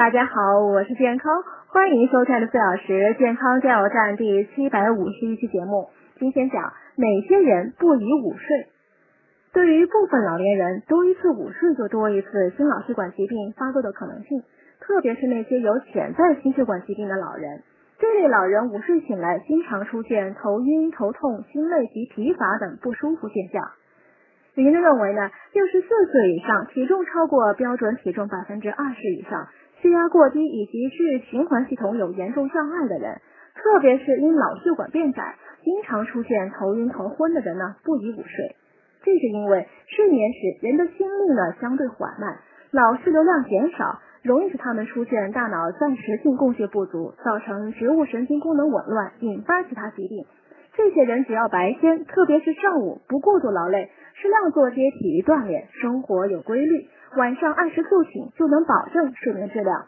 大家好，我是健康，欢迎收看的四小时健康加油站第七百五十一期节目。今天讲哪些人不宜午睡？对于部分老年人，多一次午睡就多一次心脑血管疾病发作的可能性，特别是那些有潜在心血管疾病的老人。这类老人午睡醒来，经常出现头晕、头痛、心累及疲乏等不舒服现象。研究认为呢，六十四岁以上、体重超过标准体重百分之二十以上、血压过低以及血液循环系统有严重障碍的人，特别是因脑血管变窄，经常出现头晕头昏的人呢，不宜午睡。这是因为睡眠时人的心率呢相对缓慢，脑血流量减少，容易使他们出现大脑暂时性供血不足，造成植物神经功能紊乱，引发其他疾病。这些人只要白天，特别是上午不过度劳累，适量做些体育锻炼，生活有规律，晚上按时就寝，就能保证睡眠质量。